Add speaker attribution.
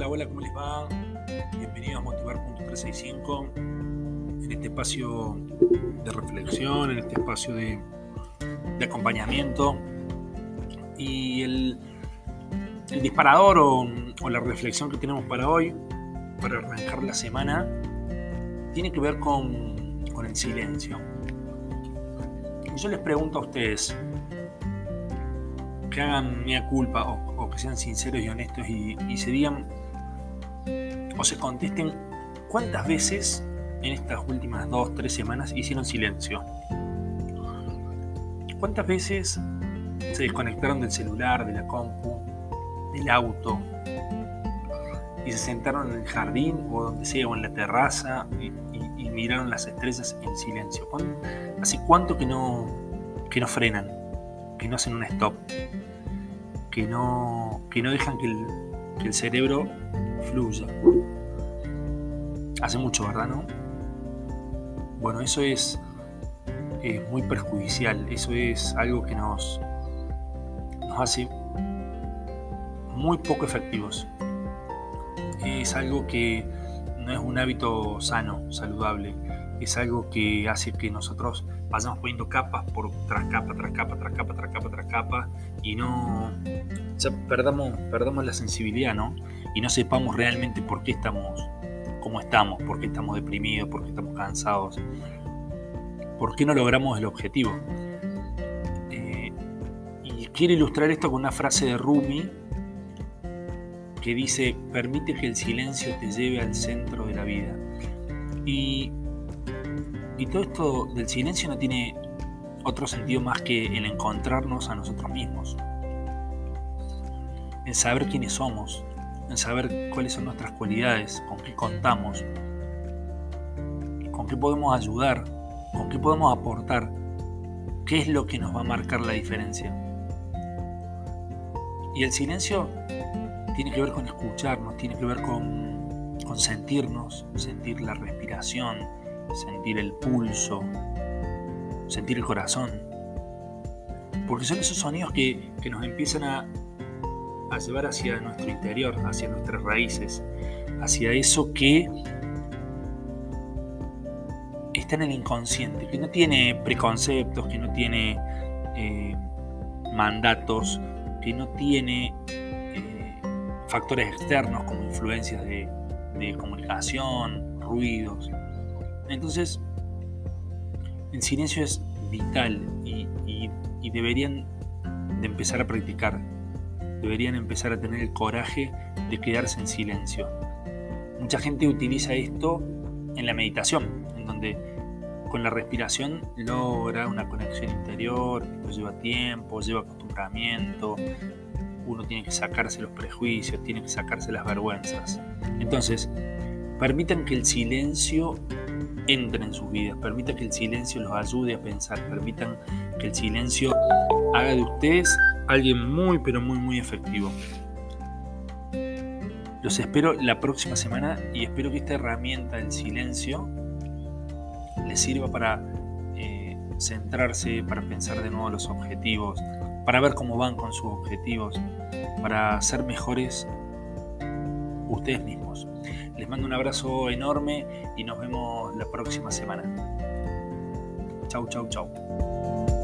Speaker 1: Hola, hola, ¿cómo les va? Bienvenidos a Motivar.365 en este espacio de reflexión, en este espacio de, acompañamiento. Y el, disparador o, la reflexión que tenemos para hoy, para arrancar la semana, tiene que ver con, el silencio. Yo les pregunto a ustedes que hagan mea culpa o, o que sean sinceros y honestos y, y se digan o se contesten cuántas veces en estas últimas dos, tres semanas hicieron silencio. ¿Cuántas veces se desconectaron del celular, de la compu, del auto y se sentaron en el jardín o donde sea o en la terraza y, miraron las estrellas en silencio? ¿Hace cuánto que no, que no frenan? Que no hacen un stop? Que no, que no dejan que el cerebro fluya. Hace mucho, ¿verdad? ¿No? Bueno, eso es eh, muy perjudicial. Eso es algo que nos, nos hace muy poco efectivos. Es algo que no es un hábito sano, saludable. Es algo que hace que nosotros vayamos poniendo capas por tras capa, tras capa, tras capa, tras capa, tras capa, y no perdamos, perdamos la sensibilidad, ¿no? Y no sepamos realmente por qué estamos como estamos, por qué estamos deprimidos, por qué estamos cansados, por qué no logramos el objetivo. Eh, y quiero ilustrar esto con una frase de Rumi que dice, permite que el silencio te lleve al centro de la vida. Y, y todo esto del silencio no tiene otro sentido más que el encontrarnos a nosotros mismos, el saber quiénes somos, en saber cuáles son nuestras cualidades, con qué contamos, con qué podemos ayudar, con qué podemos aportar, qué es lo que nos va a marcar la diferencia. Y el silencio tiene que ver con escucharnos, tiene que ver con, con sentirnos, sentir la respiración, sentir el pulso, sentir el corazón. Porque son esos sonidos que, que nos empiezan a, a llevar hacia nuestro interior, hacia nuestras raíces, hacia eso que está en el inconsciente, que no tiene preconceptos, que no tiene eh, mandatos, que no tiene eh, factores externos como influencias de, comunicación, ruidos. Entonces, el silencio es vital y, y, y deberían de empezar a practicar deberían empezar a tener el coraje de quedarse en silencio. Mucha gente utiliza esto en la meditación, en donde con la respiración logra una conexión interior, esto lleva tiempo, lleva acostumbramiento, uno tiene que sacarse los prejuicios, tiene que sacarse las vergüenzas. Entonces, permitan que el silencio entre en sus vidas, permitan que el silencio los ayude a pensar, permitan que el silencio haga de ustedes alguien muy pero muy muy efectivo. Los espero la próxima semana y espero que esta herramienta del silencio les sirva para eh, centrarse, para pensar de nuevo los objetivos, para ver cómo van con sus objetivos, para ser mejores ustedes mismos. Les mando un abrazo enorme y nos vemos la próxima semana. Chau, chau, chau.